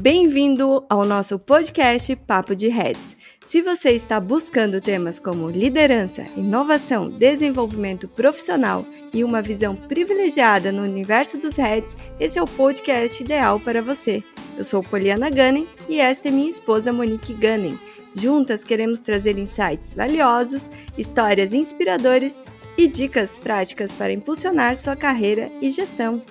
Bem-vindo ao nosso podcast Papo de Heads. Se você está buscando temas como liderança, inovação, desenvolvimento profissional e uma visão privilegiada no universo dos Heads, esse é o podcast ideal para você. Eu sou Poliana Gunning e esta é minha esposa Monique Gunning. Juntas queremos trazer insights valiosos, histórias inspiradoras e dicas práticas para impulsionar sua carreira e gestão.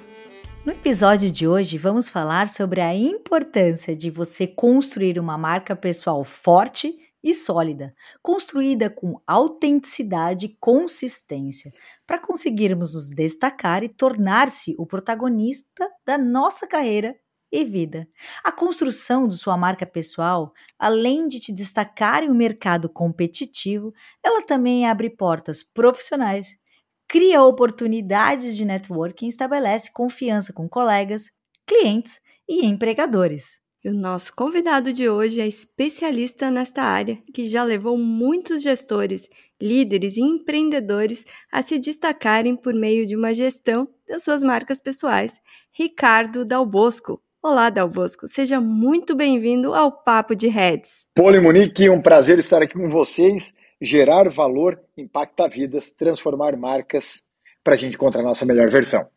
No episódio de hoje, vamos falar sobre a importância de você construir uma marca pessoal forte e sólida, construída com autenticidade e consistência, para conseguirmos nos destacar e tornar-se o protagonista da nossa carreira e vida. A construção de sua marca pessoal, além de te destacar em um mercado competitivo, ela também abre portas profissionais cria oportunidades de networking e estabelece confiança com colegas, clientes e empregadores. E o nosso convidado de hoje é especialista nesta área, que já levou muitos gestores, líderes e empreendedores a se destacarem por meio de uma gestão das suas marcas pessoais. Ricardo Dalbosco. Olá, Dalbosco. Seja muito bem-vindo ao Papo de Heads. Poli Monique, um prazer estar aqui com vocês gerar valor, impactar vidas, transformar marcas para a gente encontrar a nossa melhor versão.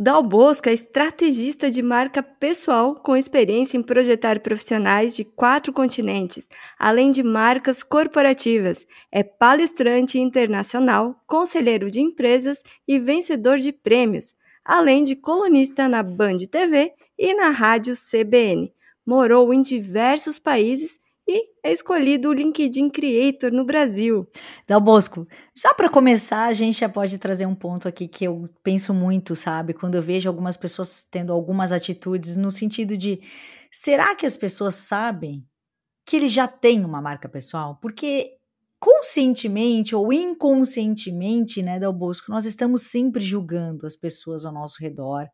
Dal Bosco é estrategista de marca pessoal com experiência em projetar profissionais de quatro continentes, além de marcas corporativas. É palestrante internacional, conselheiro de empresas e vencedor de prêmios, além de colunista na Band TV e na rádio CBN. Morou em diversos países e é escolhido o LinkedIn Creator no Brasil. Dal Bosco, já para começar, a gente já pode trazer um ponto aqui que eu penso muito, sabe? Quando eu vejo algumas pessoas tendo algumas atitudes no sentido de será que as pessoas sabem que ele já tem uma marca pessoal? Porque conscientemente ou inconscientemente, né, Dal Bosco, nós estamos sempre julgando as pessoas ao nosso redor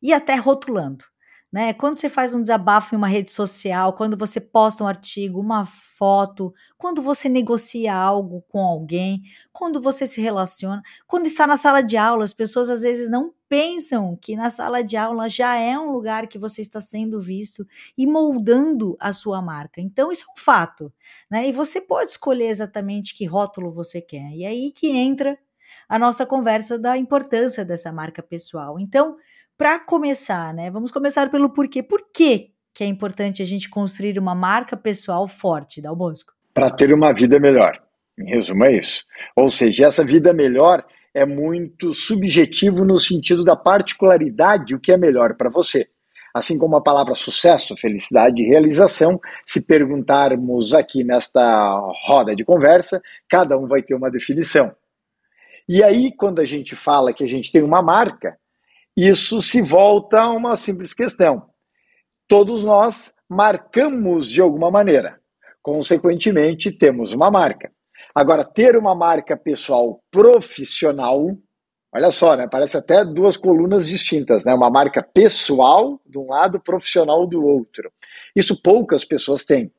e até rotulando né? Quando você faz um desabafo em uma rede social, quando você posta um artigo, uma foto, quando você negocia algo com alguém, quando você se relaciona, quando está na sala de aula, as pessoas às vezes não pensam que na sala de aula já é um lugar que você está sendo visto e moldando a sua marca. Então isso é um fato, né? E você pode escolher exatamente que rótulo você quer. E aí que entra a nossa conversa da importância dessa marca pessoal. Então, para começar, né? Vamos começar pelo porquê. Por que, é importante a gente construir uma marca pessoal forte, Dal Bosco? Para ter uma vida melhor. Em resumo, é isso. Ou seja, essa vida melhor é muito subjetivo no sentido da particularidade, o que é melhor para você. Assim como a palavra sucesso, felicidade e realização, se perguntarmos aqui nesta roda de conversa, cada um vai ter uma definição. E aí, quando a gente fala que a gente tem uma marca, isso se volta a uma simples questão. Todos nós marcamos de alguma maneira. Consequentemente, temos uma marca. Agora, ter uma marca pessoal profissional, olha só, né? Parece até duas colunas distintas, né? Uma marca pessoal de um lado, profissional do outro. Isso poucas pessoas têm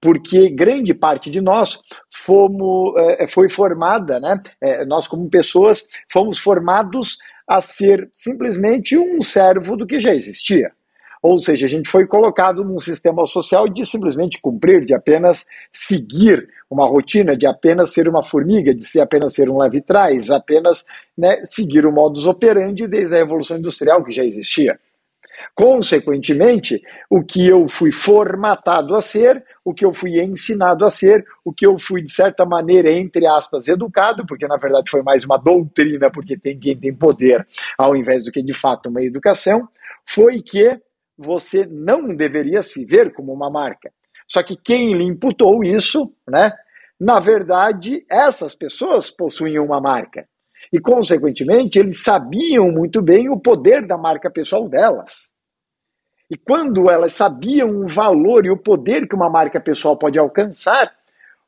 porque grande parte de nós fomos, é, foi formada, né? É, nós como pessoas fomos formados a ser simplesmente um servo do que já existia. Ou seja, a gente foi colocado num sistema social de simplesmente cumprir, de apenas seguir uma rotina, de apenas ser uma formiga, de ser apenas ser um leve-trás, apenas né, seguir o modus operandi desde a Revolução Industrial que já existia. Consequentemente, o que eu fui formatado a ser, o que eu fui ensinado a ser, o que eu fui, de certa maneira, entre aspas, educado, porque na verdade foi mais uma doutrina, porque tem quem tem poder, ao invés do que de fato uma educação, foi que você não deveria se ver como uma marca. Só que quem lhe imputou isso, né? Na verdade, essas pessoas possuíam uma marca. E, consequentemente, eles sabiam muito bem o poder da marca pessoal delas. E quando elas sabiam o valor e o poder que uma marca pessoal pode alcançar,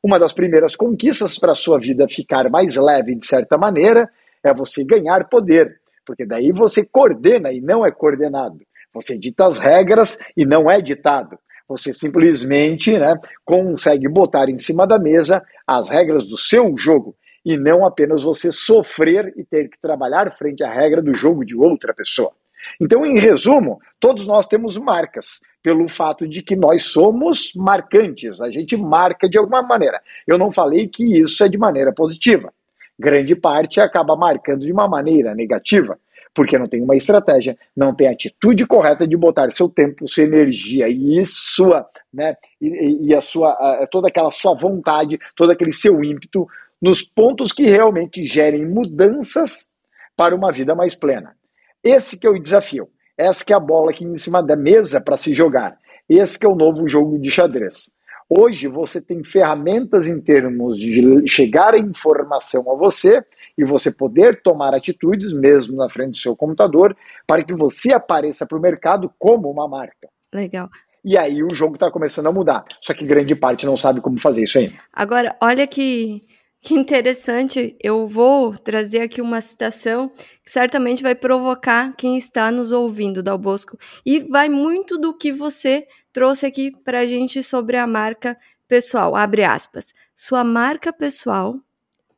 uma das primeiras conquistas para a sua vida ficar mais leve de certa maneira é você ganhar poder, porque daí você coordena e não é coordenado. Você dita as regras e não é ditado. Você simplesmente né, consegue botar em cima da mesa as regras do seu jogo e não apenas você sofrer e ter que trabalhar frente à regra do jogo de outra pessoa. Então, em resumo, todos nós temos marcas, pelo fato de que nós somos marcantes, a gente marca de alguma maneira. Eu não falei que isso é de maneira positiva. Grande parte acaba marcando de uma maneira negativa porque não tem uma estratégia, não tem a atitude correta de botar seu tempo, sua energia e sua, né, e, e a sua, toda aquela sua vontade, todo aquele seu ímpeto nos pontos que realmente gerem mudanças para uma vida mais plena. Esse que é o desafio. Essa que é a bola aqui em cima da mesa para se jogar. Esse que é o novo jogo de xadrez. Hoje você tem ferramentas em termos de chegar a informação a você e você poder tomar atitudes, mesmo na frente do seu computador, para que você apareça para o mercado como uma marca. Legal. E aí o jogo está começando a mudar. Só que grande parte não sabe como fazer isso ainda. Agora, olha que, que interessante. Eu vou trazer aqui uma citação que certamente vai provocar quem está nos ouvindo, Dal Bosco. E vai muito do que você trouxe aqui para a gente sobre a marca pessoal. Abre aspas. Sua marca pessoal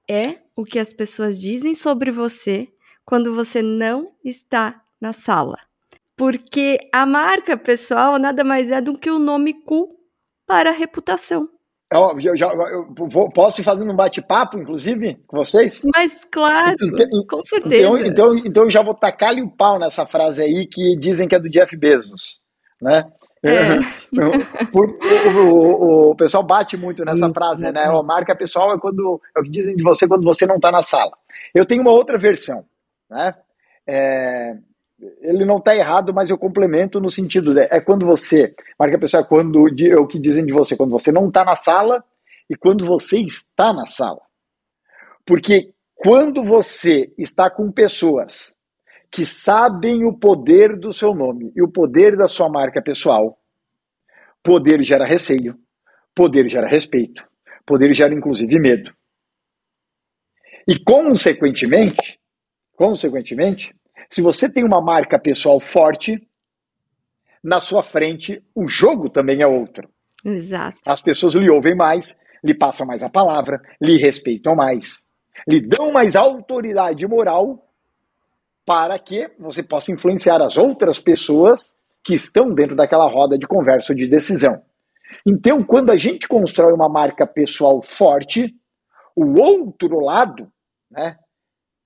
é o que as pessoas dizem sobre você quando você não está na sala. Porque a marca pessoal nada mais é do que o nome cool para a reputação. Eu, eu, já, eu vou, posso ir fazendo um bate-papo, inclusive, com vocês? Mas claro, então, com certeza. Então, então, então eu já vou tacar-lhe o pau nessa frase aí que dizem que é do Jeff Bezos, né? É. Por, o, o, o, pessoal bate muito nessa Isso, frase, né? A marca pessoal é quando é o que dizem de você quando você não está na sala. Eu tenho uma outra versão, né? É, ele não está errado, mas eu complemento no sentido de, é quando você marca pessoal é quando é o que dizem de você quando você não está na sala e quando você está na sala, porque quando você está com pessoas que sabem o poder do seu nome e o poder da sua marca pessoal. Poder gera receio, poder gera respeito, poder gera inclusive medo. E consequentemente, consequentemente, se você tem uma marca pessoal forte, na sua frente o jogo também é outro. Exato. As pessoas lhe ouvem mais, lhe passam mais a palavra, lhe respeitam mais, lhe dão mais autoridade moral para que você possa influenciar as outras pessoas que estão dentro daquela roda de conversa ou de decisão. Então, quando a gente constrói uma marca pessoal forte, o outro lado, né,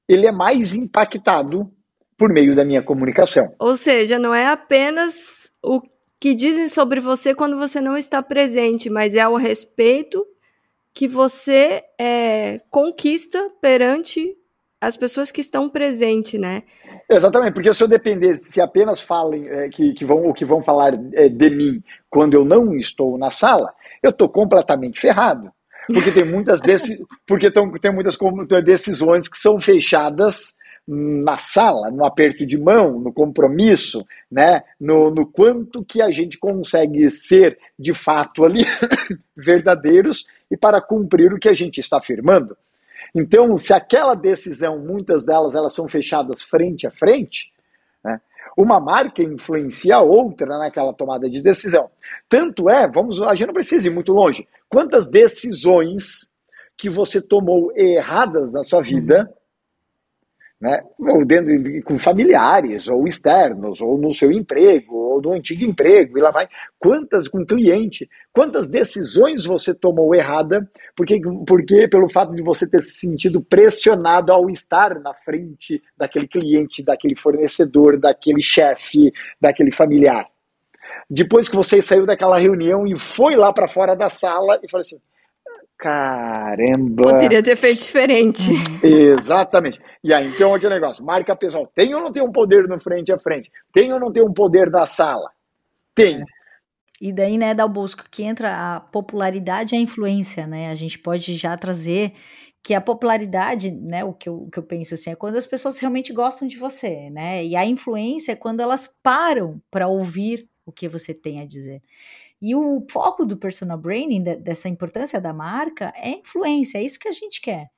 ele é mais impactado por meio da minha comunicação. Ou seja, não é apenas o que dizem sobre você quando você não está presente, mas é o respeito que você é, conquista perante as pessoas que estão presentes, né? Exatamente, porque se eu depender, se apenas falem é, que, que, vão, que vão falar é, de mim quando eu não estou na sala, eu estou completamente ferrado. Porque tem muitas, desse, porque tão, tem muitas decisões que são fechadas na sala, no aperto de mão, no compromisso, né? no, no quanto que a gente consegue ser de fato ali verdadeiros e para cumprir o que a gente está afirmando. Então, se aquela decisão, muitas delas elas são fechadas frente a frente, né, uma marca influencia a outra naquela tomada de decisão. Tanto é, vamos lá, a gente não precisa ir muito longe. Quantas decisões que você tomou erradas na sua vida, né? ou dentro, com familiares, ou externos, ou no seu emprego, ou no antigo emprego, e lá vai. Quantas com cliente, quantas decisões você tomou errada, porque, porque pelo fato de você ter se sentido pressionado ao estar na frente daquele cliente, daquele fornecedor, daquele chefe, daquele familiar. Depois que você saiu daquela reunião e foi lá para fora da sala e falou assim: Caramba! Poderia ter feito diferente. Exatamente. E aí, então, aquele negócio, marca pessoal, tem ou não tem um poder no frente a frente? Tem ou não tem um poder na sala? Tem. E daí, né, Dalbosco, que entra a popularidade e a influência, né? A gente pode já trazer que a popularidade, né, o que eu, o que eu penso assim, é quando as pessoas realmente gostam de você, né? E a influência é quando elas param para ouvir o que você tem a dizer. E o foco do personal branding, dessa importância da marca, é influência, é isso que a gente quer.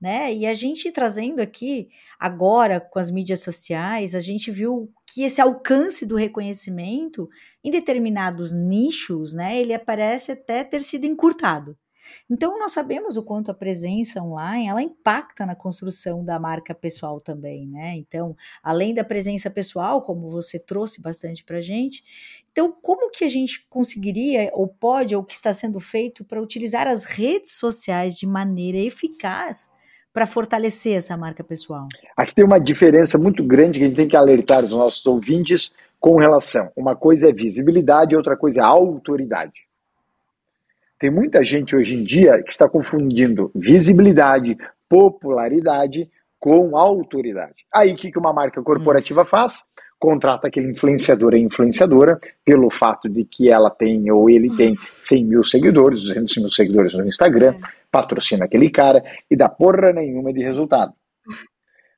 Né? E a gente trazendo aqui agora com as mídias sociais, a gente viu que esse alcance do reconhecimento em determinados nichos, né, ele parece até ter sido encurtado. Então, nós sabemos o quanto a presença online, ela impacta na construção da marca pessoal também, né? Então, além da presença pessoal, como você trouxe bastante para gente, então, como que a gente conseguiria, ou pode, ou que está sendo feito para utilizar as redes sociais de maneira eficaz para fortalecer essa marca pessoal? Aqui tem uma diferença muito grande que a gente tem que alertar os nossos ouvintes com relação. Uma coisa é visibilidade, outra coisa é autoridade. Tem muita gente hoje em dia que está confundindo visibilidade, popularidade com autoridade. Aí o que uma marca corporativa faz? Contrata aquele influenciador e influenciadora pelo fato de que ela tem ou ele tem 100 mil seguidores, 200 mil seguidores no Instagram, é. patrocina aquele cara e dá porra nenhuma de resultado.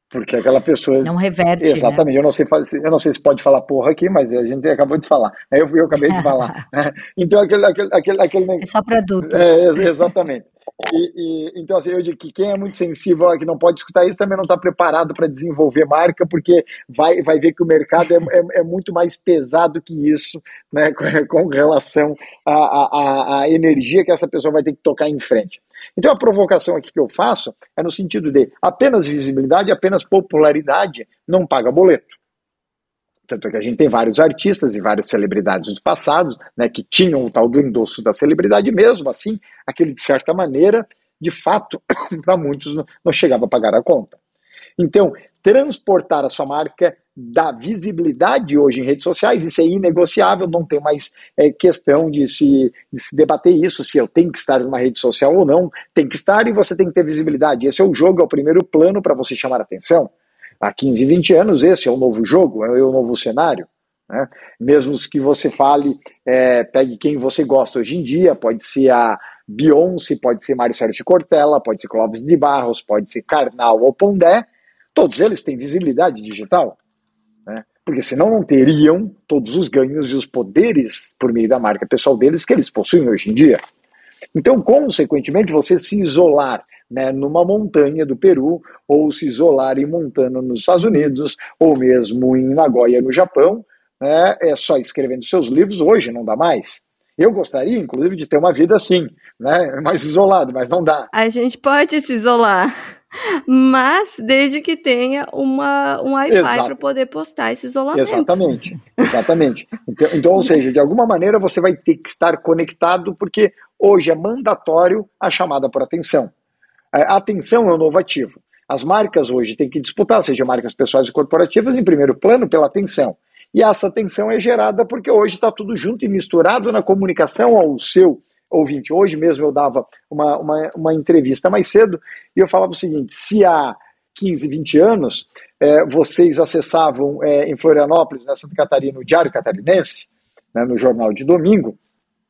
Porque aquela pessoa. Não reverte. Né? Exatamente. Né? Eu, não sei, eu não sei se pode falar porra aqui, mas a gente acabou de falar. Eu, eu acabei de falar. Né? Então, aquele. aquele, aquele, aquele... É só para adultos. É, exatamente. E, e, então, assim, eu digo que quem é muito sensível, que não pode escutar isso, também não está preparado para desenvolver marca, porque vai, vai ver que o mercado é, é, é muito mais pesado que isso, né, com, relação à, à, à energia que essa pessoa vai ter que tocar em frente. Então a provocação aqui que eu faço é no sentido de apenas visibilidade, apenas popularidade não paga boleto. Tanto é que a gente tem vários artistas e várias celebridades do passado né, que tinham o tal do endosso da celebridade, mesmo assim, aquele de certa maneira, de fato, para muitos não chegava a pagar a conta. Então, transportar a sua marca da visibilidade hoje em redes sociais, isso é inegociável, não tem mais é, questão de se, de se, debater isso, se eu tenho que estar numa rede social ou não, tem que estar e você tem que ter visibilidade. Esse é o jogo, é o primeiro plano para você chamar a atenção. Há 15, 20 anos, esse é o novo jogo, é o novo cenário. Né? Mesmo que você fale, é, pegue quem você gosta hoje em dia, pode ser a Beyoncé, pode ser Mário Sérgio Cortella, pode ser Clóvis de Barros, pode ser Karnal ou Pondé, todos eles têm visibilidade digital. Né? Porque senão não teriam todos os ganhos e os poderes por meio da marca pessoal deles que eles possuem hoje em dia. Então, consequentemente, você se isolar né, numa montanha do Peru, ou se isolar em Montana nos Estados Unidos, ou mesmo em Nagoya no Japão, né, é só escrevendo seus livros, hoje não dá mais. Eu gostaria, inclusive, de ter uma vida assim, né, mais isolado, mas não dá. A gente pode se isolar mas desde que tenha uma, um Wi-Fi para poder postar esse isolamento. Exatamente, exatamente. Então, então, ou seja, de alguma maneira você vai ter que estar conectado, porque hoje é mandatório a chamada por atenção. A atenção é o novo ativo. As marcas hoje têm que disputar, seja marcas pessoais e corporativas, em primeiro plano, pela atenção. E essa atenção é gerada porque hoje está tudo junto e misturado na comunicação ao seu ouvinte. Hoje mesmo eu dava uma, uma, uma entrevista mais cedo e eu falava o seguinte: se há 15, 20 anos é, vocês acessavam é, em Florianópolis, na Santa Catarina, o Diário Catarinense, né, no jornal de domingo,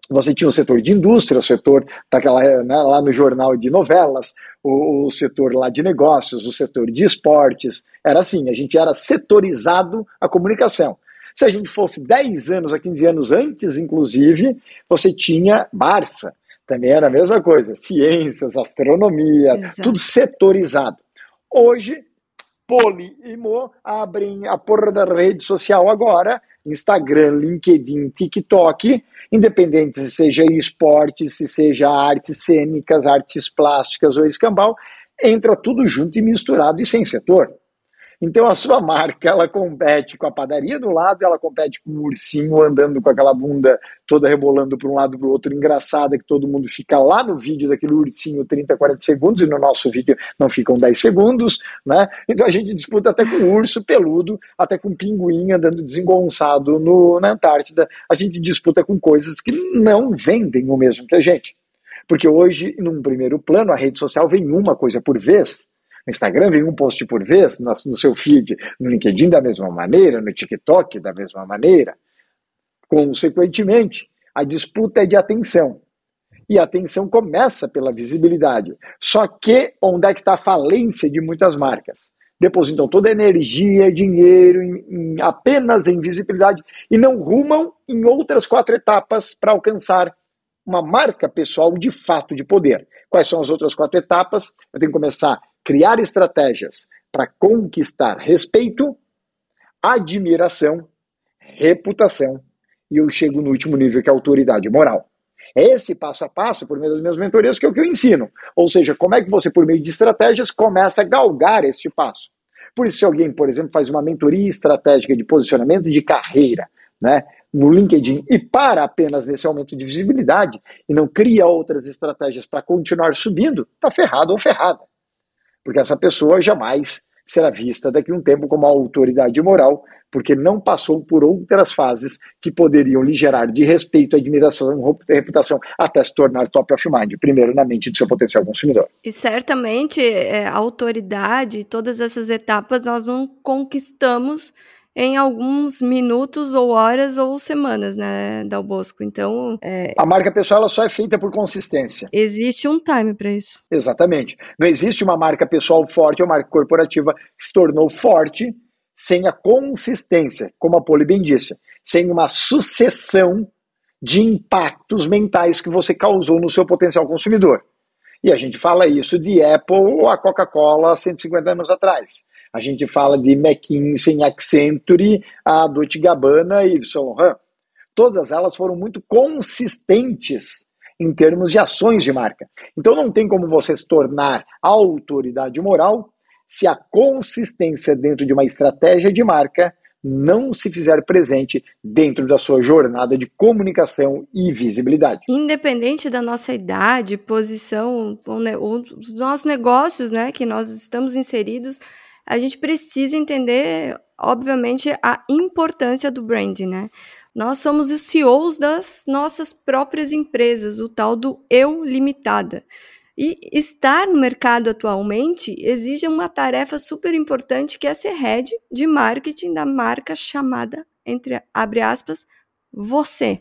você tinha o setor de indústria, o setor daquela, né, lá no jornal de novelas, o, o, setor lá de negócios, o setor de esportes. Era assim, a gente era setorizado a comunicação. Se a gente fosse 10 anos a 15 anos antes, inclusive, você tinha Barça, também era a mesma coisa, ciências, astronomia, Exato. tudo setorizado. Hoje, Poli e Mo abrem a porra da rede social agora, Instagram, LinkedIn, TikTok, independente se seja esporte, se seja artes cênicas, artes plásticas ou escambau, entra tudo junto e misturado e sem setor. Então a sua marca, ela compete com a padaria do lado, ela compete com o ursinho andando com aquela bunda toda rebolando para um lado para o outro, engraçada, que todo mundo fica lá no vídeo daquele ursinho 30, 40 segundos, e no nosso vídeo não ficam 10 segundos, né? Então a gente disputa até com urso peludo, até com pinguim andando desengonçado no, na Antártida, a gente disputa com coisas que não vendem o mesmo que a gente. Porque hoje, num primeiro plano, a rede social vem uma coisa por vez, no Instagram vem um post por vez, no seu feed, no LinkedIn da mesma maneira, no TikTok da mesma maneira. Consequentemente, a disputa é de atenção. E a atenção começa pela visibilidade. Só que onde é que está a falência de muitas marcas? Depositam toda a energia, dinheiro em, em, apenas em visibilidade e não rumam em outras quatro etapas para alcançar uma marca pessoal de fato de poder. Quais são as outras quatro etapas? Eu tenho que começar criar estratégias para conquistar respeito, admiração, reputação e eu chego no último nível que é autoridade moral. É esse passo a passo, por meio das minhas mentorias, que é o que eu ensino. Ou seja, como é que você, por meio de estratégias, começa a galgar este passo. Por isso, se alguém, por exemplo, faz uma mentoria estratégica de posicionamento de carreira, né, no LinkedIn e para apenas nesse aumento de visibilidade e não cria outras estratégias para continuar subindo, está ferrado ou ferrada. Porque essa pessoa jamais será vista daqui a um tempo como autoridade moral, porque não passou por outras fases que poderiam lhe gerar de respeito, admiração, reputação, até se tornar top of mind, primeiro na mente do seu potencial consumidor. E certamente é, a autoridade, todas essas etapas nós não conquistamos em alguns minutos ou horas ou semanas, né, Dal Bosco. Então, é... a marca pessoal ela só é feita por consistência. Existe um time para isso. Exatamente. Não existe uma marca pessoal forte ou marca corporativa que se tornou forte sem a consistência, como a Poli bem disse, sem uma sucessão de impactos mentais que você causou no seu potencial consumidor. E a gente fala isso de Apple ou a Coca-Cola 150 anos atrás. A gente fala de McKinsey, Accenture, a Dolce Gabbana e Saint Laurent. Todas elas foram muito consistentes em termos de ações de marca. Então não tem como você se tornar autoridade moral se a consistência dentro de uma estratégia de marca não se fizer presente dentro da sua jornada de comunicação e visibilidade. Independente da nossa idade, posição, ou, dos nossos negócios, né, que nós estamos inseridos, a gente precisa entender, obviamente, a importância do branding, né? Nós somos os CEOs das nossas próprias empresas, o tal do eu limitada. E estar no mercado atualmente exige uma tarefa super importante que é ser head de marketing da marca chamada, entre abre aspas, você.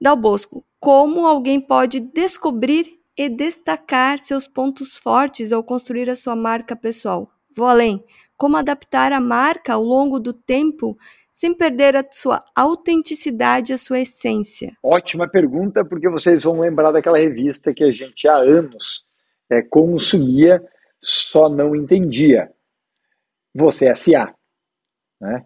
Dal Bosco, como alguém pode descobrir e destacar seus pontos fortes ao construir a sua marca pessoal? Vou além. Como adaptar a marca ao longo do tempo sem perder a sua autenticidade, a sua essência? Ótima pergunta, porque vocês vão lembrar daquela revista que a gente há anos é, consumia, só não entendia. Você é S.A. Né?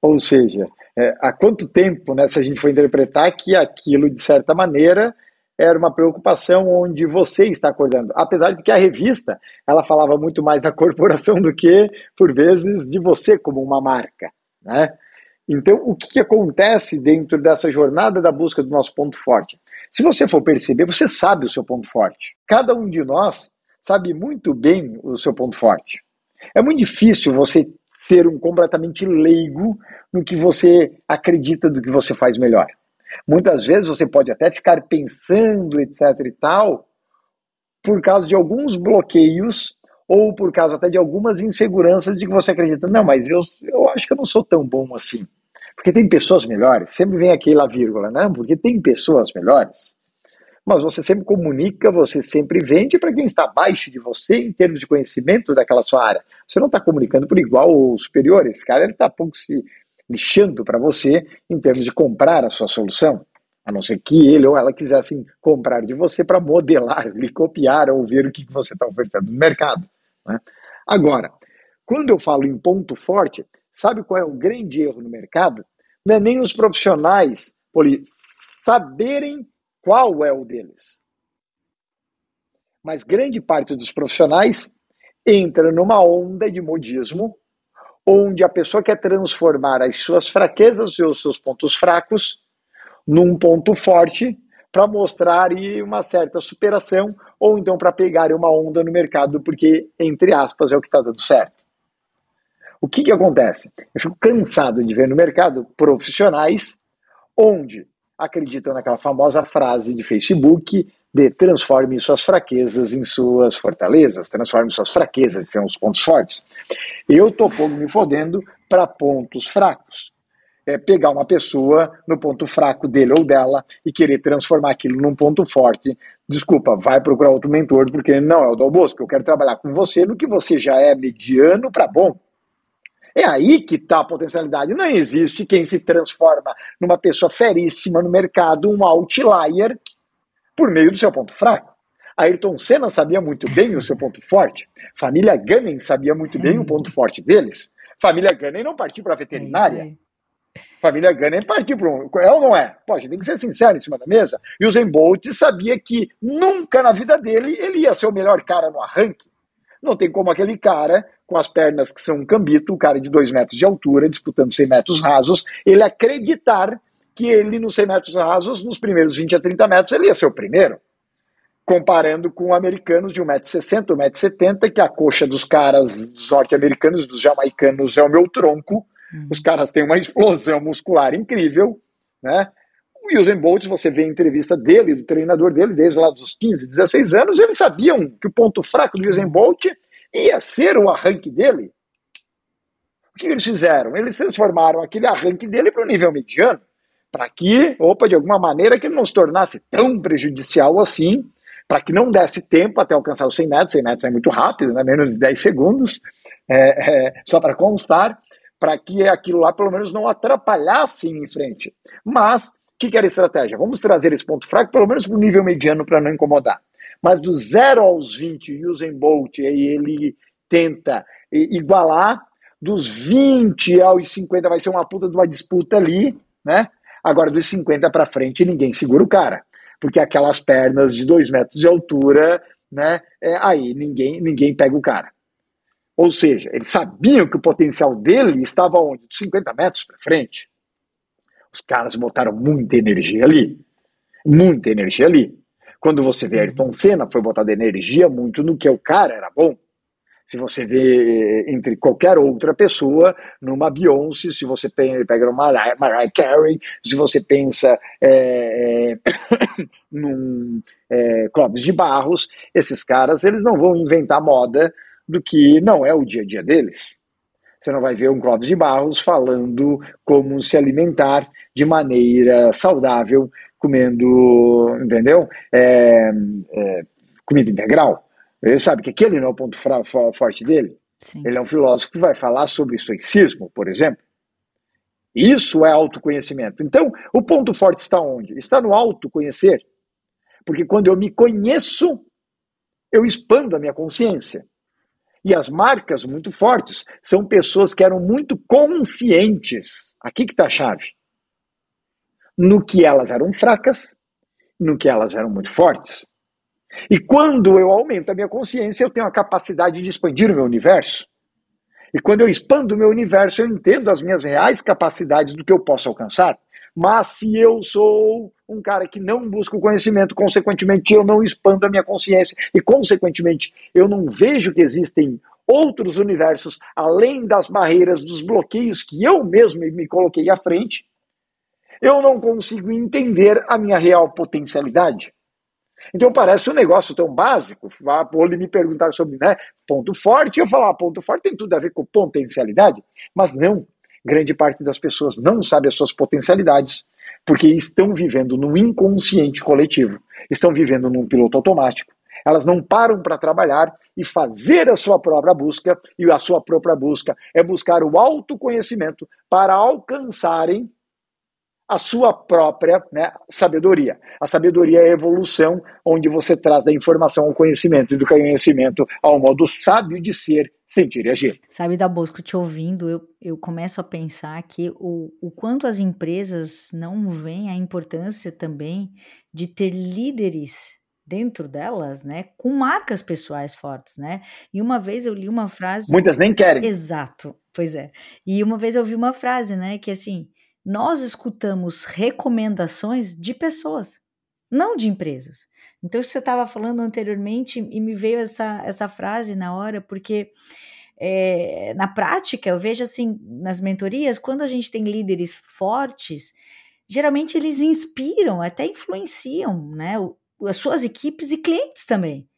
Ou seja, é, há quanto tempo, né, se a gente for interpretar que aquilo, de certa maneira, era uma preocupação onde você está acordando. Apesar de que a revista ela falava muito mais da corporação do que, por vezes, de você como uma marca. Né? Então, o que, que acontece dentro dessa jornada da busca do nosso ponto forte? Se você for perceber, você sabe o seu ponto forte. Cada um de nós sabe muito bem o seu ponto forte. É muito difícil você ser um completamente leigo no que você acredita do que você faz melhor. Muitas vezes você pode até ficar pensando, etc e tal, por causa de alguns bloqueios ou por causa até de algumas inseguranças de que você acredita, não, mas eu, eu acho que eu não sou tão bom assim. Porque tem pessoas melhores, sempre vem aquela vírgula, não, porque tem pessoas melhores. Mas você sempre comunica, você sempre vende para quem está abaixo de você em termos de conhecimento daquela sua área. Você não está comunicando por igual ou superior. Esse cara ele está pouco se lixando para você em termos de comprar a sua solução. A não ser que ele ou ela quisessem comprar de você para modelar, lhe copiar ou ver o que você está ofertando no mercado. Né? Agora, quando eu falo em ponto forte, sabe qual é o grande erro no mercado? Não é nem os profissionais poli, saberem qual é o deles. Mas grande parte dos profissionais entra numa onda de modismo onde a pessoa quer transformar as suas fraquezas e os seus pontos fracos num ponto forte para mostrar uma certa superação ou então para pegar uma onda no mercado porque, entre aspas, é o que está dando certo. O que, que acontece? Eu fico cansado de ver no mercado profissionais onde acreditam naquela famosa frase de Facebook de transforme suas fraquezas em suas fortalezas, transforme suas fraquezas em seus pontos fortes. Eu tô pouco me fodendo para pontos fracos. É pegar uma pessoa no ponto fraco dele ou dela e querer transformar aquilo num ponto forte. Desculpa, vai procurar outro mentor, porque não é o do Bosco. Eu quero trabalhar com você no que você já é mediano para bom. É aí que está a potencialidade. Não existe quem se transforma numa pessoa feríssima no mercado, um outlier, por meio do seu ponto fraco. Ayrton Senna sabia muito bem o seu ponto forte. Família Gunning sabia muito bem o ponto forte deles. Família Gunning não partiu para a veterinária. Família Gunner partiu para um. É ou não é? Pode, tem que ser sincero em cima da mesa. E o Zen Bolt sabia que nunca na vida dele ele ia ser o melhor cara no arranque. Não tem como aquele cara, com as pernas que são um cambito, o cara de 2 metros de altura, disputando 100 metros rasos, ele acreditar que ele, nos 100 metros rasos, nos primeiros 20 a 30 metros, ele ia ser o primeiro. Comparando com americanos de 1,60m, 1,70m, que a coxa dos caras, dos norte-americanos, dos jamaicanos, é o meu tronco, Uhum. Os caras têm uma explosão muscular incrível, né? O Usain Bolt, você vê a entrevista dele, do treinador dele, desde lá dos 15, 16 anos, eles sabiam que o ponto fraco do Usain Bolt ia ser o arranque dele. O que eles fizeram? Eles transformaram aquele arranque dele para o nível mediano, para que, opa, de alguma maneira, que ele não se tornasse tão prejudicial assim, para que não desse tempo até alcançar os 100 metros, 100 metros é muito rápido, né? menos de 10 segundos, é, é, só para constar, para que aquilo lá pelo menos não atrapalhasse em frente. Mas, o que, que era a estratégia? Vamos trazer esse ponto fraco pelo menos para o nível mediano para não incomodar. Mas do 0 aos 20, Usain Bolt, aí ele tenta igualar, dos 20 aos 50 vai ser uma puta de uma disputa ali, né? Agora, dos 50 para frente, ninguém segura o cara. Porque aquelas pernas de 2 metros de altura, né? É, aí ninguém, ninguém pega o cara. Ou seja, eles sabiam que o potencial dele estava onde? De 50 metros para frente. Os caras botaram muita energia ali. Muita energia ali. Quando você vê Ayrton Senna, foi botada energia muito no que o cara era bom. Se você vê eh, entre qualquer outra pessoa, numa Beyoncé, se você pega uma Mariah Carey, se você pensa é, é, num é, Clóvis de Barros, esses caras eles não vão inventar moda do que não é o dia a dia deles. Você não vai ver um Clóvis de Barros falando como se alimentar de maneira saudável, comendo, entendeu? Comida integral. Ele sabe que aquele não é o ponto forte dele. Sim. Ele é um filósofo que vai falar sobre estoicismo, por exemplo. Isso é autoconhecimento. Então, o ponto forte está onde? Está no autoconhecer. Porque quando eu me conheço, eu expando a minha consciência. E as marcas muito fortes são pessoas que eram muito conscientes. Aqui que está a chave. No que elas eram fracas, no que elas eram muito fortes. E quando eu aumento a minha consciência, eu tenho a capacidade de expandir o meu universo. E quando eu expando o meu universo, eu entendo as minhas reais capacidades do que eu posso alcançar. Mas se eu sou um cara que não busca o conhecimento, consequentemente eu não expando a minha consciência e consequentemente eu não vejo que existem outros universos além das barreiras, dos bloqueios que eu mesmo me coloquei à frente, eu não consigo entender a minha real potencialidade. Então parece um negócio tão básico. Ou me perguntar sobre né, ponto forte, eu falar ah, ponto forte tem tudo a ver com potencialidade, mas não. Grande parte das pessoas não sabe as suas potencialidades, porque estão vivendo no inconsciente coletivo, estão vivendo num piloto automático. Elas não param para trabalhar e fazer a sua própria busca, e a sua própria busca é buscar o autoconhecimento para alcançarem a sua própria né, sabedoria. A sabedoria é a evolução, onde você traz da informação ao conhecimento e do conhecimento ao modo sábio de ser, sentir e agir. Sabe, da Bosco, te ouvindo, eu, eu começo a pensar que o, o quanto as empresas não veem a importância também de ter líderes dentro delas, né, com marcas pessoais fortes, né? E uma vez eu li uma frase. Muitas nem querem. Exato, pois é. E uma vez eu vi uma frase, né, que assim nós escutamos recomendações de pessoas, não de empresas. Então, você estava falando anteriormente e me veio essa, essa frase na hora, porque é, na prática eu vejo assim, nas mentorias, quando a gente tem líderes fortes, geralmente eles inspiram, até influenciam né, as suas equipes e clientes também.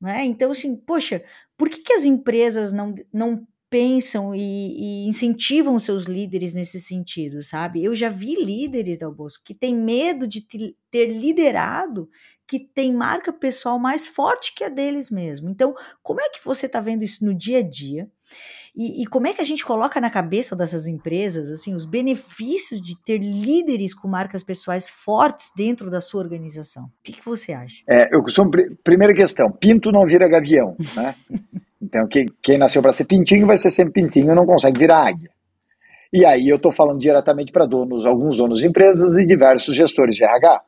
Né? Então, assim, poxa, por que, que as empresas não, não pensam e, e, incentivam seus líderes nesse sentido, sabe? Eu já vi líderes da Bosco que têm medo de ter liderado, que tem marca pessoal mais forte que a deles mesmo. Então, como é que você está vendo isso no dia a dia? E, e, como é que a gente coloca na cabeça dessas empresas assim os benefícios de ter líderes com marcas pessoais fortes dentro da sua organização? O que, que você acha? É, eu costumo, primeira questão, pinto não vira gavião, né? Então, quem, quem nasceu para ser pintinho vai ser sempre pintinho, não consegue virar águia. E aí eu estou falando diretamente para donos, alguns donos de empresas e diversos gestores de RH.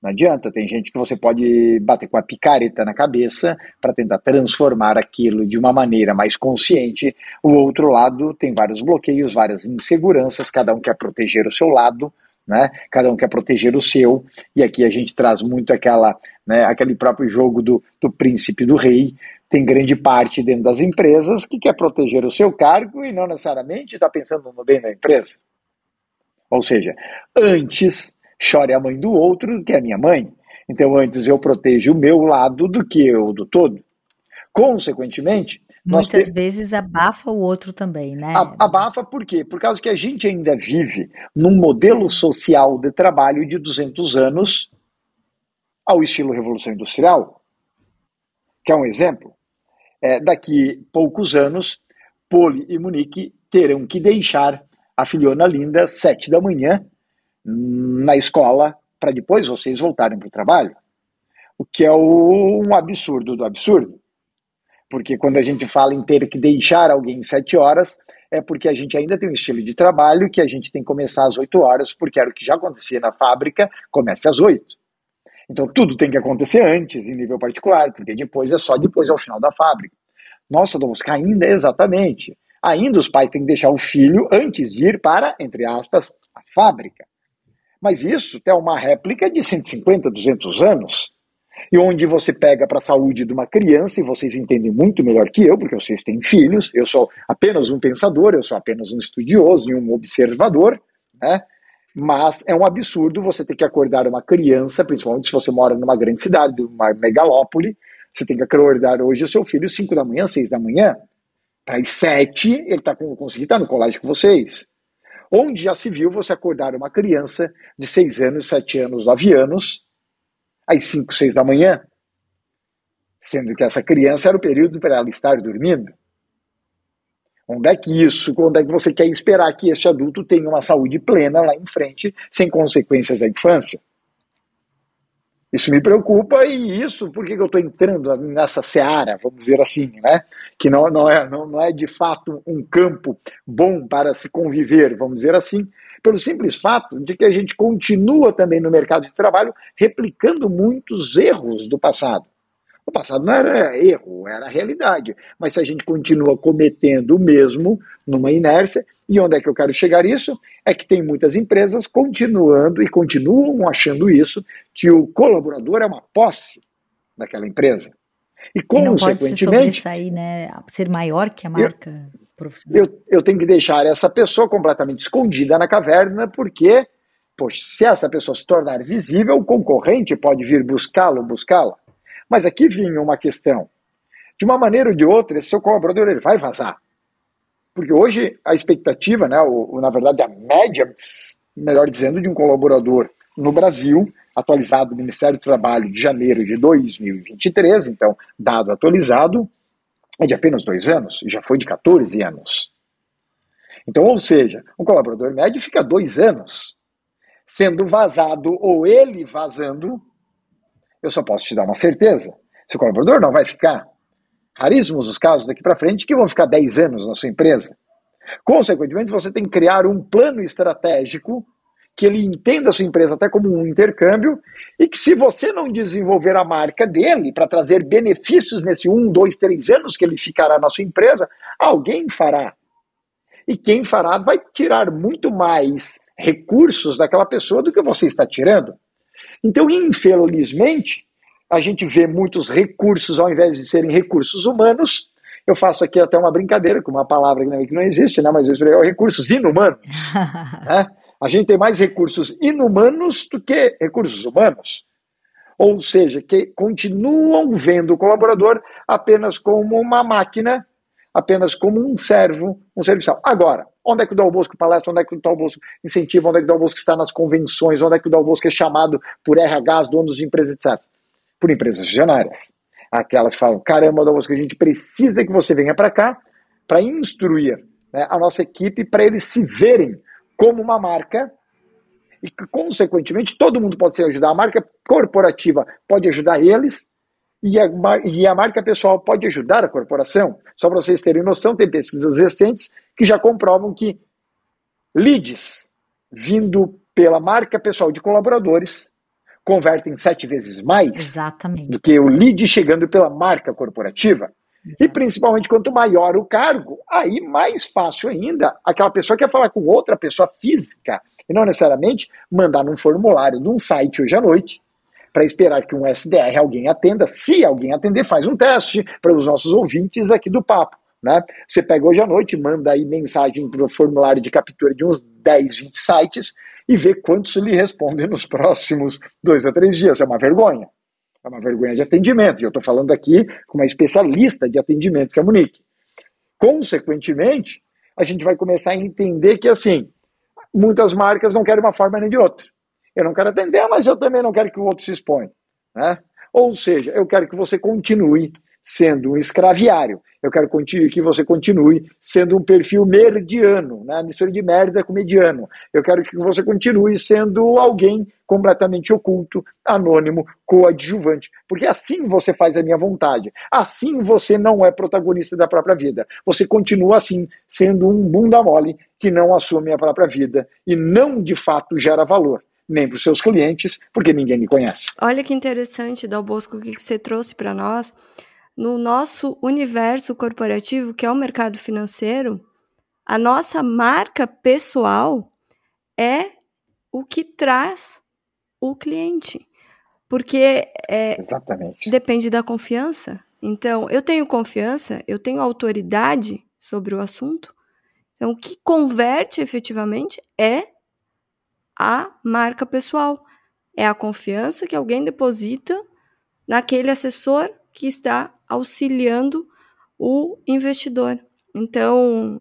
Não adianta, tem gente que você pode bater com a picareta na cabeça para tentar transformar aquilo de uma maneira mais consciente. O outro lado tem vários bloqueios, várias inseguranças, cada um quer proteger o seu lado, né? Cada um quer proteger o seu, e aqui a gente traz muito aquela, né, aquele próprio jogo do, do príncipe do rei. Tem grande parte dentro das empresas que quer proteger o seu cargo e não necessariamente está pensando no bem da empresa. Ou seja, antes chore a mãe do outro do que a minha mãe. Então, antes eu protejo o meu lado do que o do todo. Consequentemente, Muitas te... vezes abafa o outro também, né? Abafa por quê? Por causa que a gente ainda vive num modelo social de trabalho de 200 anos ao estilo Revolução Industrial. Que é um exemplo. É, daqui poucos anos, Poli e Munique terão que deixar a filhona linda às sete da manhã na escola para depois vocês voltarem para o trabalho. O que é um absurdo do absurdo. Porque quando a gente fala em ter que deixar alguém sete horas, é porque a gente ainda tem um estilo de trabalho que a gente tem que começar às oito horas, porque era o que já acontecia na fábrica, começa às oito. Então tudo tem que acontecer antes, em nível particular, porque depois é só depois ao final da fábrica. Nossa, Dom ainda é exatamente. Ainda os pais têm que deixar o filho antes de ir para, entre aspas, a fábrica. Mas isso é uma réplica de 150, 200 anos. E onde você pega para a saúde de uma criança, e vocês entendem muito melhor que eu, porque vocês têm filhos, eu sou apenas um pensador, eu sou apenas um estudioso e um observador, né? Mas é um absurdo você ter que acordar uma criança, principalmente se você mora numa grande cidade, uma megalópole, você tem que acordar hoje o seu filho 5 da manhã, 6 da manhã. Para as 7, ele está conseguir estar no colégio com vocês onde já se viu você acordar uma criança de 6 anos, 7 anos, 9 anos, às 5, 6 da manhã, sendo que essa criança era o período para ela estar dormindo. Onde é que isso, onde é que você quer esperar que esse adulto tenha uma saúde plena lá em frente, sem consequências da infância? Isso me preocupa e isso, por que eu estou entrando nessa seara, vamos dizer assim, né? Que não, não, é, não, não é de fato um campo bom para se conviver, vamos dizer assim, pelo simples fato de que a gente continua também no mercado de trabalho replicando muitos erros do passado. O passado não era erro, era realidade. Mas se a gente continua cometendo o mesmo numa inércia, e onde é que eu quero chegar isso? É que tem muitas empresas continuando e continuam achando isso, que o colaborador é uma posse daquela empresa. E, consequentemente. E não pode se sobressair, né? Ser maior que a marca eu, profissional. Eu, eu tenho que deixar essa pessoa completamente escondida na caverna, porque, poxa, se essa pessoa se tornar visível, o concorrente pode vir buscá-lo, buscá-la. Mas aqui vinha uma questão. De uma maneira ou de outra, esse seu colaborador ele vai vazar. Porque hoje a expectativa, né, ou, na verdade a média, melhor dizendo, de um colaborador no Brasil, atualizado do Ministério do Trabalho de janeiro de 2023, então dado atualizado, é de apenas dois anos, e já foi de 14 anos. Então, ou seja, um colaborador médio fica dois anos sendo vazado ou ele vazando eu só posso te dar uma certeza. Seu colaborador não vai ficar. Raríssimos os casos daqui para frente que vão ficar 10 anos na sua empresa. Consequentemente, você tem que criar um plano estratégico que ele entenda a sua empresa até como um intercâmbio e que se você não desenvolver a marca dele para trazer benefícios nesse um, dois, três anos que ele ficará na sua empresa, alguém fará. E quem fará vai tirar muito mais recursos daquela pessoa do que você está tirando. Então, infelizmente, a gente vê muitos recursos, ao invés de serem recursos humanos, eu faço aqui até uma brincadeira com uma palavra que não existe, né? mas eu explico, recursos inumanos. né? A gente tem mais recursos inumanos do que recursos humanos. Ou seja, que continuam vendo o colaborador apenas como uma máquina, apenas como um servo, um serviçal. Agora, Onde é que o Dal Bosco palestra? Onde é que o Dal Bosco incentiva? Onde é que o Dal Bosco está nas convenções? Onde é que o Dal Bosco é chamado por RHs, donos de empresas, etc. Por empresas visionárias. Aquelas que falam, caramba, Dal Bosco, a gente precisa que você venha para cá para instruir né, a nossa equipe para eles se verem como uma marca e que, consequentemente, todo mundo pode se ajudar. A marca corporativa pode ajudar eles e a, e a marca pessoal pode ajudar a corporação. Só para vocês terem noção, tem pesquisas recentes que já comprovam que Leads vindo pela marca pessoal de colaboradores convertem sete vezes mais Exatamente. do que o lead chegando pela marca corporativa. E principalmente quanto maior o cargo, aí mais fácil ainda aquela pessoa quer falar com outra pessoa física e não necessariamente mandar num formulário de um site hoje à noite para esperar que um SDR alguém atenda. Se alguém atender, faz um teste para os nossos ouvintes aqui do papo. Né? Você pega hoje à noite, manda aí mensagem para o formulário de captura de uns 10, 20 sites e vê quantos lhe respondem nos próximos dois a três dias. É uma vergonha. É uma vergonha de atendimento. E eu estou falando aqui com uma especialista de atendimento, que é a Monique. Consequentemente, a gente vai começar a entender que, assim, muitas marcas não querem uma forma nem de outra. Eu não quero atender, mas eu também não quero que o outro se exponha. Né? Ou seja, eu quero que você continue sendo um escraviário. Eu quero que você continue sendo um perfil mediano, né? mistura de merda com mediano. Eu quero que você continue sendo alguém completamente oculto, anônimo, coadjuvante. Porque assim você faz a minha vontade. Assim você não é protagonista da própria vida. Você continua assim, sendo um bunda mole que não assume a própria vida e não de fato gera valor nem para os seus clientes, porque ninguém me conhece. Olha que interessante, Dal Bosco, o que você trouxe para nós no nosso universo corporativo, que é o mercado financeiro, a nossa marca pessoal é o que traz o cliente. Porque é, depende da confiança. Então, eu tenho confiança, eu tenho autoridade sobre o assunto. Então, o que converte efetivamente é a marca pessoal. É a confiança que alguém deposita naquele assessor que está auxiliando o investidor. Então,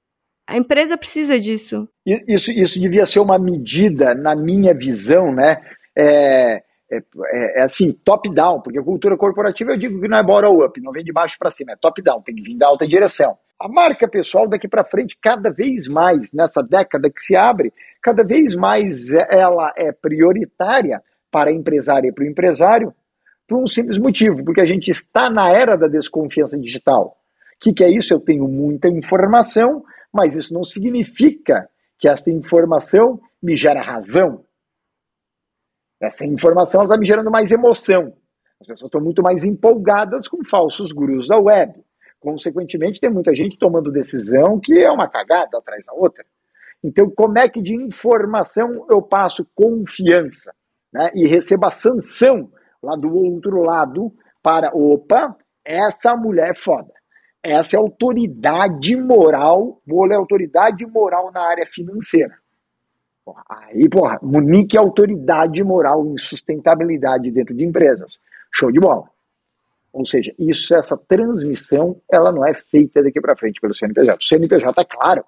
a empresa precisa disso. Isso, isso devia ser uma medida, na minha visão, né? É, é, é, é assim, top-down, porque a cultura corporativa eu digo que não é bottom-up, não vem de baixo para cima, é top-down, tem que vir da alta direção. A marca pessoal daqui para frente, cada vez mais, nessa década que se abre, cada vez mais ela é prioritária para a empresária e para o empresário, por um simples motivo, porque a gente está na era da desconfiança digital. O que, que é isso? Eu tenho muita informação, mas isso não significa que essa informação me gera razão. Essa informação está me gerando mais emoção. As pessoas estão muito mais empolgadas com falsos gurus da web. Consequentemente, tem muita gente tomando decisão que é uma cagada atrás da outra. Então, como é que de informação eu passo confiança né, e receba sanção lá do outro lado para, opa, essa mulher é foda. Essa é autoridade moral, olha, é autoridade moral na área financeira. Aí, porra, Monique é autoridade moral em sustentabilidade dentro de empresas. Show de bola. Ou seja, isso, essa transmissão, ela não é feita daqui para frente pelo CNPJ. O CNPJ, é claro,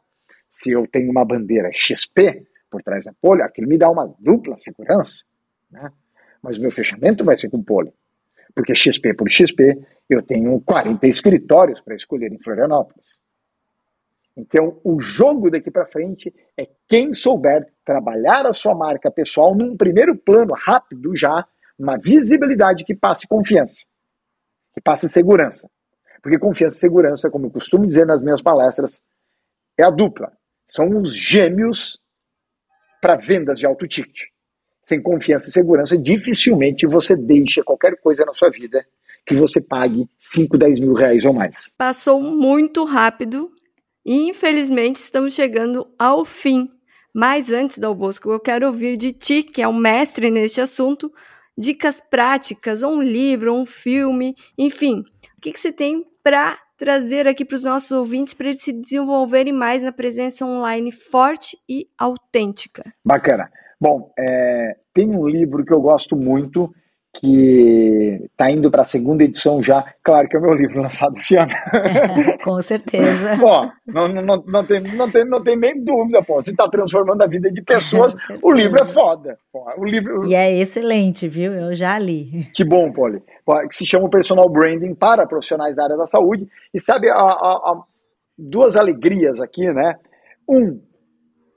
se eu tenho uma bandeira XP por trás da folha, aquilo me dá uma dupla segurança. Né? Mas meu fechamento vai ser com pole. Porque XP por XP, eu tenho 40 escritórios para escolher em Florianópolis. Então, o jogo daqui para frente é quem souber trabalhar a sua marca pessoal num primeiro plano rápido já, uma visibilidade que passe confiança, que passe segurança. Porque confiança e segurança, como eu costumo dizer nas minhas palestras, é a dupla. São os gêmeos para vendas de alto ticket sem confiança e segurança, dificilmente você deixa qualquer coisa na sua vida que você pague 5, 10 mil reais ou mais. Passou muito rápido e infelizmente estamos chegando ao fim. Mas antes, Dal Bosco, eu quero ouvir de ti, que é um mestre neste assunto, dicas práticas, ou um livro, ou um filme, enfim. O que, que você tem para trazer aqui para os nossos ouvintes para eles se desenvolverem mais na presença online forte e autêntica? Bacana. Bom, é, tem um livro que eu gosto muito, que está indo para a segunda edição já. Claro que é o meu livro lançado esse ano. Com certeza. Pô, não, não, não, tem, não, tem, não tem nem dúvida, pô. Você está transformando a vida de pessoas, o livro é foda. Pô. O livro... E é excelente, viu? Eu já li. Que bom, Polly. Que se chama Personal Branding para profissionais da área da saúde. E sabe, a, a, a duas alegrias aqui, né? Um,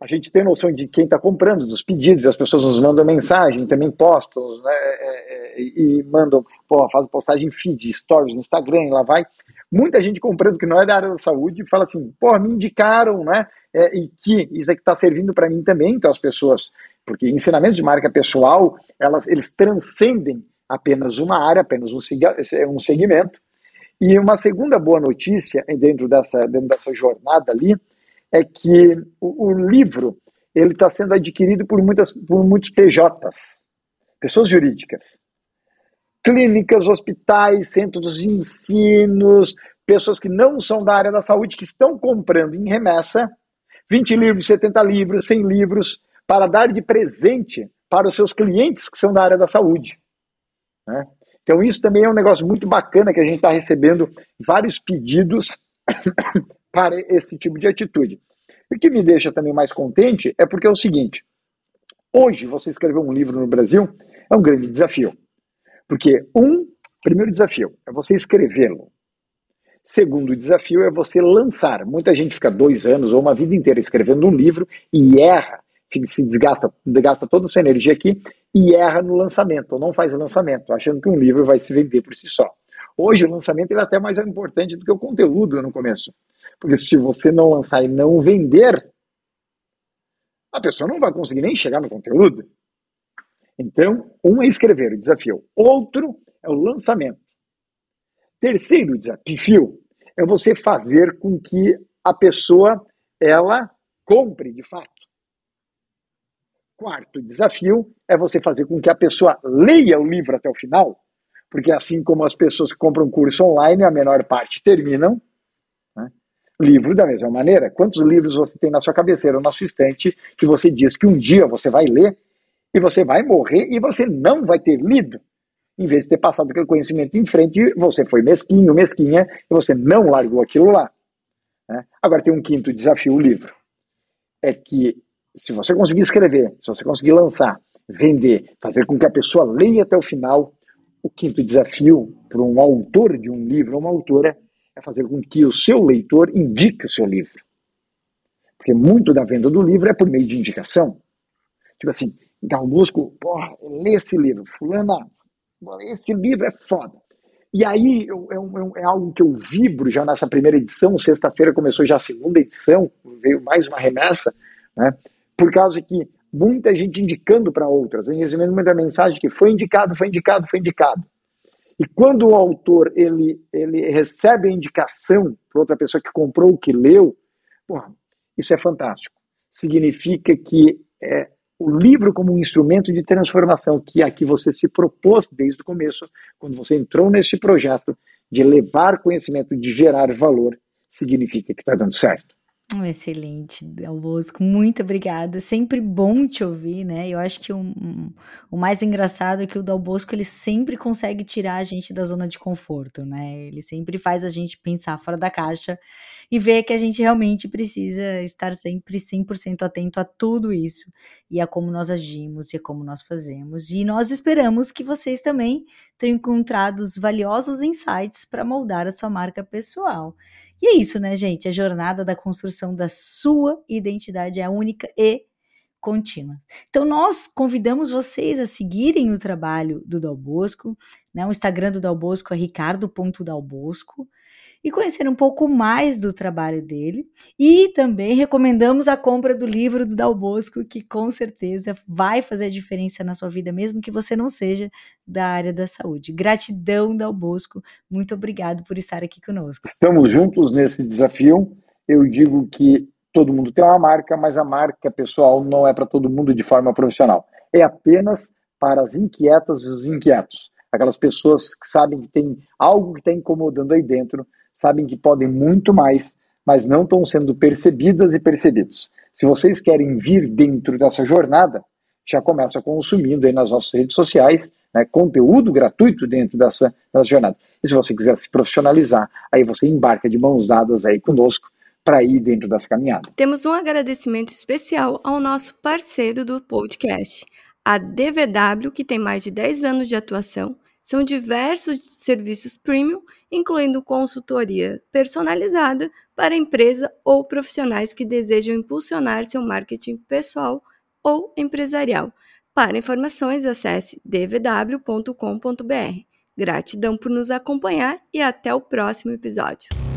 a gente tem noção de quem está comprando, dos pedidos, as pessoas nos mandam mensagem, também postam, né, é, é, e mandam, pô, faz postagem feed, stories no Instagram, lá vai. Muita gente comprando que não é da área da saúde fala assim, pô, me indicaram, né? é, e que isso aqui está servindo para mim também, então as pessoas, porque ensinamentos de marca pessoal, elas, eles transcendem apenas uma área, apenas um, um segmento. E uma segunda boa notícia dentro dessa, dentro dessa jornada ali é que o, o livro ele está sendo adquirido por, muitas, por muitos PJs, pessoas jurídicas. Clínicas, hospitais, centros de ensinos, pessoas que não são da área da saúde que estão comprando em remessa 20 livros, 70 livros, 100 livros para dar de presente para os seus clientes que são da área da saúde. Né? Então, isso também é um negócio muito bacana que a gente está recebendo vários pedidos para esse tipo de atitude. O que me deixa também mais contente é porque é o seguinte: hoje você escrever um livro no Brasil é um grande desafio. Porque, um, primeiro desafio é você escrevê-lo. Segundo desafio é você lançar. Muita gente fica dois anos ou uma vida inteira escrevendo um livro e erra, se desgasta, toda a sua energia aqui e erra no lançamento, ou não faz lançamento, achando que um livro vai se vender por si só. Hoje o lançamento ele é até mais importante do que o conteúdo no começo. Porque se você não lançar e não vender, a pessoa não vai conseguir nem chegar no conteúdo. Então, um é escrever, o desafio. Outro é o lançamento. Terceiro desafio é você fazer com que a pessoa ela compre de fato. Quarto desafio é você fazer com que a pessoa leia o livro até o final, porque assim como as pessoas que compram curso online, a menor parte terminam. Livro da mesma maneira. Quantos livros você tem na sua cabeceira, na sua estante, que você diz que um dia você vai ler e você vai morrer e você não vai ter lido? Em vez de ter passado aquele conhecimento em frente, você foi mesquinho, mesquinha, e você não largou aquilo lá. Né? Agora tem um quinto desafio, o livro. É que se você conseguir escrever, se você conseguir lançar, vender, fazer com que a pessoa leia até o final, o quinto desafio para um autor de um livro, uma autora, é fazer com que o seu leitor indique o seu livro. Porque muito da venda do livro é por meio de indicação. Tipo assim, Gal Busco, porra, lê esse livro. Fulana, esse livro é foda. E aí é, um, é, algo que eu vibro já nessa primeira edição, sexta-feira começou já a segunda edição, veio mais uma remessa, né? por causa que muita gente indicando para outras, recebendo muita mensagem que foi indicado, foi indicado, foi indicado. E quando o autor ele, ele recebe a indicação para outra pessoa que comprou, que leu, porra, isso é fantástico. Significa que é, o livro como um instrumento de transformação que aqui você se propôs desde o começo, quando você entrou nesse projeto de levar conhecimento, de gerar valor, significa que está dando certo. Excelente, Del Bosco, muito obrigada. Sempre bom te ouvir, né? Eu acho que o, o mais engraçado é que o Del Bosco ele sempre consegue tirar a gente da zona de conforto, né? Ele sempre faz a gente pensar fora da caixa e ver que a gente realmente precisa estar sempre 100% atento a tudo isso e a como nós agimos e a como nós fazemos. E nós esperamos que vocês também tenham encontrado os valiosos insights para moldar a sua marca pessoal. E é isso, né, gente? A jornada da construção da sua identidade é única e contínua. Então, nós convidamos vocês a seguirem o trabalho do Dal Bosco, né? O Instagram do Dal Bosco é ricardo.dalbosco e conhecer um pouco mais do trabalho dele. E também recomendamos a compra do livro do Dal Bosco, que com certeza vai fazer a diferença na sua vida, mesmo que você não seja da área da saúde. Gratidão, Dal Bosco. Muito obrigado por estar aqui conosco. Estamos juntos nesse desafio. Eu digo que todo mundo tem uma marca, mas a marca pessoal não é para todo mundo de forma profissional. É apenas para as inquietas e os inquietos. Aquelas pessoas que sabem que tem algo que está incomodando aí dentro, sabem que podem muito mais, mas não estão sendo percebidas e percebidos. Se vocês querem vir dentro dessa jornada, já começa consumindo aí nas nossas redes sociais né, conteúdo gratuito dentro dessa, dessa jornada. E se você quiser se profissionalizar, aí você embarca de mãos dadas aí conosco para ir dentro dessa caminhada. Temos um agradecimento especial ao nosso parceiro do podcast, a DVW, que tem mais de 10 anos de atuação são diversos serviços premium, incluindo consultoria personalizada para empresa ou profissionais que desejam impulsionar seu marketing pessoal ou empresarial. Para informações, acesse dvw.com.br. Gratidão por nos acompanhar e até o próximo episódio.